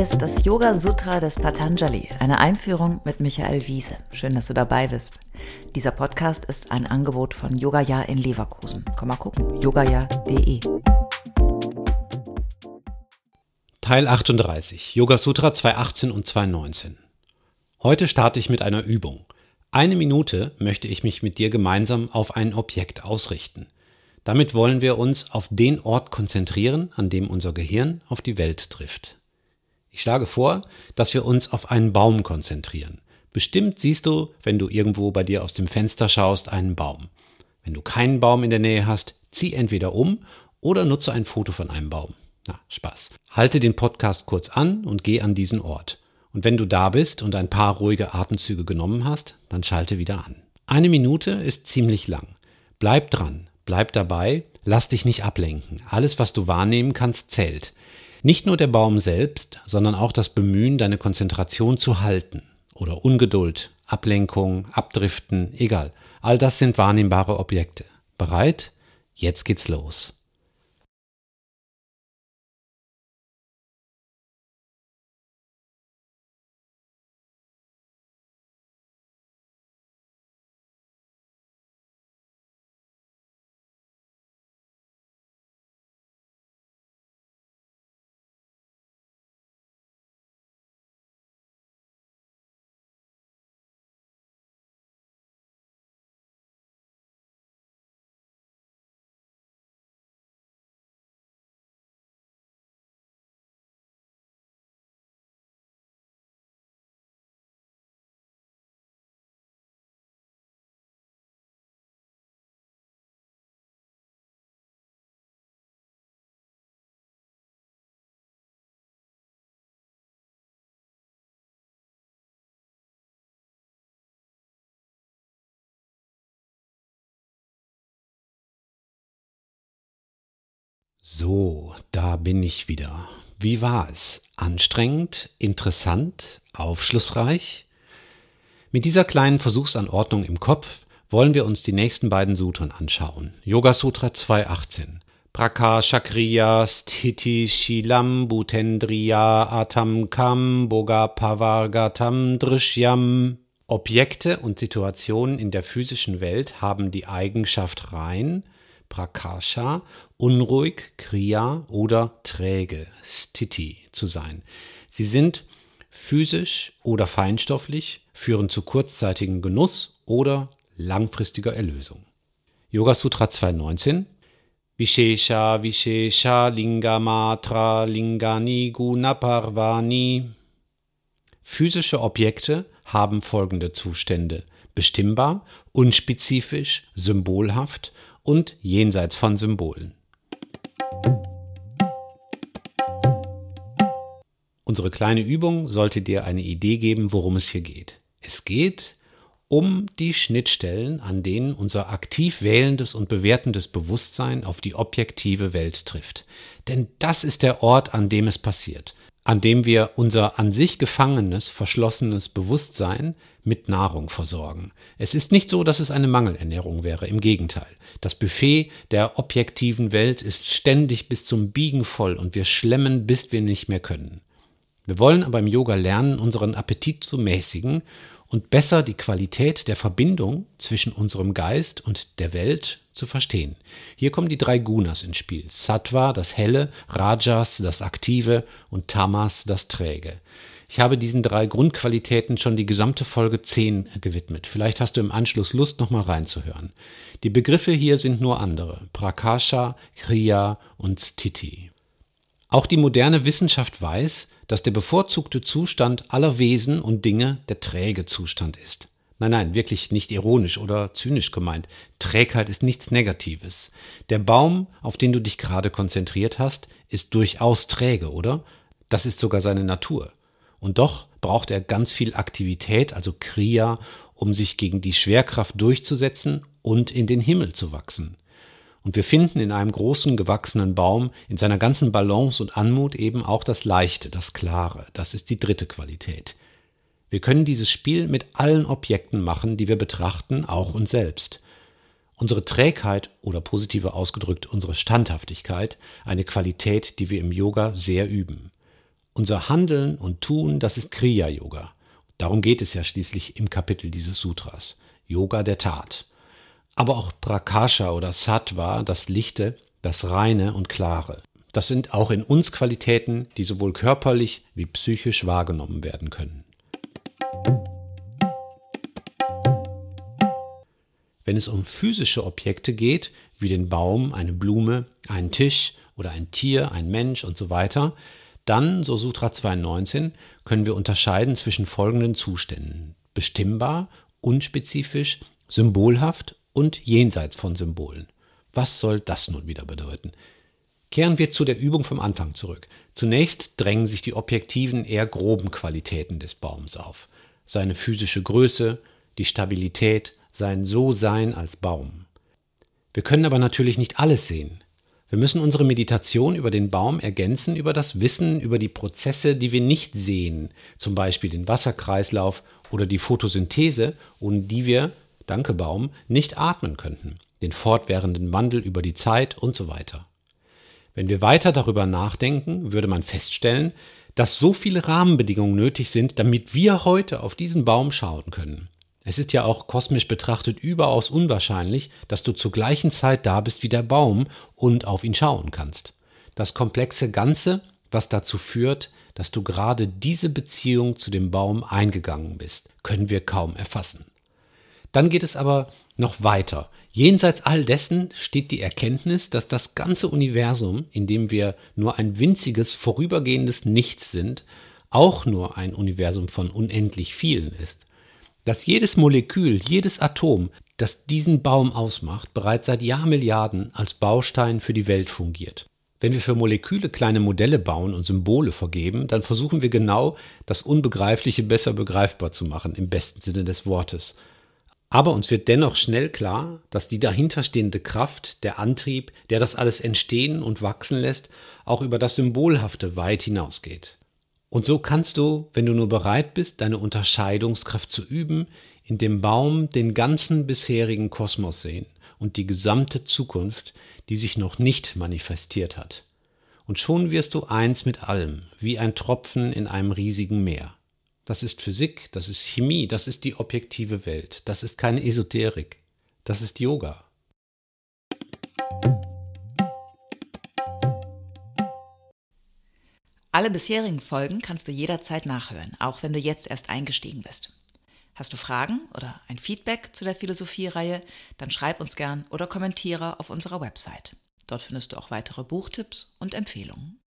Ist das Yoga Sutra des Patanjali, eine Einführung mit Michael Wiese. Schön, dass du dabei bist. Dieser Podcast ist ein Angebot von Yogaya in Leverkusen. Komm mal gucken, yogaya.de. Teil 38, Yoga Sutra 218 und 219. Heute starte ich mit einer Übung. Eine Minute möchte ich mich mit dir gemeinsam auf ein Objekt ausrichten. Damit wollen wir uns auf den Ort konzentrieren, an dem unser Gehirn auf die Welt trifft. Ich schlage vor, dass wir uns auf einen Baum konzentrieren. Bestimmt siehst du, wenn du irgendwo bei dir aus dem Fenster schaust, einen Baum. Wenn du keinen Baum in der Nähe hast, zieh entweder um oder nutze ein Foto von einem Baum. Na, Spaß. Halte den Podcast kurz an und geh an diesen Ort. Und wenn du da bist und ein paar ruhige Atemzüge genommen hast, dann schalte wieder an. Eine Minute ist ziemlich lang. Bleib dran, bleib dabei, lass dich nicht ablenken. Alles, was du wahrnehmen kannst, zählt. Nicht nur der Baum selbst, sondern auch das Bemühen, deine Konzentration zu halten. Oder Ungeduld, Ablenkung, Abdriften, egal. All das sind wahrnehmbare Objekte. Bereit? Jetzt geht's los. So, da bin ich wieder. Wie war es? Anstrengend, interessant, aufschlussreich? Mit dieser kleinen Versuchsanordnung im Kopf wollen wir uns die nächsten beiden Sutren anschauen. Yoga Sutra 218. Prakashakriya Sthiti Shilam Bhutendriya Atam Kam Boga Pavargatam Drishyam. Objekte und Situationen in der physischen Welt haben die Eigenschaft rein, Prakasha, unruhig, Kriya oder träge, Stiti zu sein. Sie sind physisch oder feinstofflich, führen zu kurzzeitigen Genuss oder langfristiger Erlösung. Yoga Sutra 219 Vishesha Vishesha Lingamatra Lingani Gunaparvani Physische Objekte haben folgende Zustände bestimmbar, unspezifisch, symbolhaft und jenseits von Symbolen. Unsere kleine Übung sollte dir eine Idee geben, worum es hier geht. Es geht um die Schnittstellen, an denen unser aktiv wählendes und bewertendes Bewusstsein auf die objektive Welt trifft. Denn das ist der Ort, an dem es passiert an dem wir unser an sich gefangenes, verschlossenes Bewusstsein mit Nahrung versorgen. Es ist nicht so, dass es eine Mangelernährung wäre, im Gegenteil. Das Buffet der objektiven Welt ist ständig bis zum Biegen voll und wir schlemmen, bis wir nicht mehr können. Wir wollen aber im Yoga lernen, unseren Appetit zu mäßigen und besser die Qualität der Verbindung zwischen unserem Geist und der Welt zu verstehen. Hier kommen die drei Gunas ins Spiel. Sattva, das Helle, Rajas, das Aktive und Tamas, das Träge. Ich habe diesen drei Grundqualitäten schon die gesamte Folge 10 gewidmet. Vielleicht hast du im Anschluss Lust, nochmal reinzuhören. Die Begriffe hier sind nur andere. Prakasha, Kriya und Titi. Auch die moderne Wissenschaft weiß, dass der bevorzugte Zustand aller Wesen und Dinge der träge Zustand ist. Nein, nein, wirklich nicht ironisch oder zynisch gemeint. Trägheit ist nichts Negatives. Der Baum, auf den du dich gerade konzentriert hast, ist durchaus träge, oder? Das ist sogar seine Natur. Und doch braucht er ganz viel Aktivität, also Kriya, um sich gegen die Schwerkraft durchzusetzen und in den Himmel zu wachsen. Und wir finden in einem großen gewachsenen Baum in seiner ganzen Balance und Anmut eben auch das Leichte, das Klare. Das ist die dritte Qualität. Wir können dieses Spiel mit allen Objekten machen, die wir betrachten, auch uns selbst. Unsere Trägheit oder positiver ausgedrückt unsere Standhaftigkeit, eine Qualität, die wir im Yoga sehr üben. Unser Handeln und Tun, das ist Kriya-Yoga. Darum geht es ja schließlich im Kapitel dieses Sutras. Yoga der Tat. Aber auch Prakasha oder Sattva, das Lichte, das Reine und Klare. Das sind auch in uns Qualitäten, die sowohl körperlich wie psychisch wahrgenommen werden können. Wenn es um physische Objekte geht, wie den Baum, eine Blume, einen Tisch oder ein Tier, ein Mensch und so weiter, dann, so Sutra 219, können wir unterscheiden zwischen folgenden Zuständen. Bestimmbar, unspezifisch, symbolhaft und jenseits von Symbolen. Was soll das nun wieder bedeuten? Kehren wir zu der Übung vom Anfang zurück. Zunächst drängen sich die objektiven, eher groben Qualitäten des Baums auf. Seine physische Größe, die Stabilität, sein So-Sein als Baum. Wir können aber natürlich nicht alles sehen. Wir müssen unsere Meditation über den Baum ergänzen über das Wissen über die Prozesse, die wir nicht sehen, zum Beispiel den Wasserkreislauf oder die Photosynthese, ohne die wir, danke Baum, nicht atmen könnten, den fortwährenden Wandel über die Zeit und so weiter. Wenn wir weiter darüber nachdenken, würde man feststellen, dass so viele Rahmenbedingungen nötig sind, damit wir heute auf diesen Baum schauen können. Es ist ja auch kosmisch betrachtet überaus unwahrscheinlich, dass du zur gleichen Zeit da bist wie der Baum und auf ihn schauen kannst. Das komplexe Ganze, was dazu führt, dass du gerade diese Beziehung zu dem Baum eingegangen bist, können wir kaum erfassen. Dann geht es aber noch weiter. Jenseits all dessen steht die Erkenntnis, dass das ganze Universum, in dem wir nur ein winziges, vorübergehendes Nichts sind, auch nur ein Universum von unendlich vielen ist. Dass jedes Molekül, jedes Atom, das diesen Baum ausmacht, bereits seit Jahrmilliarden als Baustein für die Welt fungiert. Wenn wir für Moleküle kleine Modelle bauen und Symbole vergeben, dann versuchen wir genau, das Unbegreifliche besser begreifbar zu machen, im besten Sinne des Wortes. Aber uns wird dennoch schnell klar, dass die dahinterstehende Kraft, der Antrieb, der das alles entstehen und wachsen lässt, auch über das Symbolhafte weit hinausgeht. Und so kannst du, wenn du nur bereit bist, deine Unterscheidungskraft zu üben, in dem Baum den ganzen bisherigen Kosmos sehen und die gesamte Zukunft, die sich noch nicht manifestiert hat. Und schon wirst du eins mit allem, wie ein Tropfen in einem riesigen Meer. Das ist Physik, das ist Chemie, das ist die objektive Welt, das ist keine Esoterik, das ist Yoga. Alle bisherigen Folgen kannst du jederzeit nachhören, auch wenn du jetzt erst eingestiegen bist. Hast du Fragen oder ein Feedback zu der Philosophie-Reihe, dann schreib uns gern oder kommentiere auf unserer Website. Dort findest du auch weitere Buchtipps und Empfehlungen.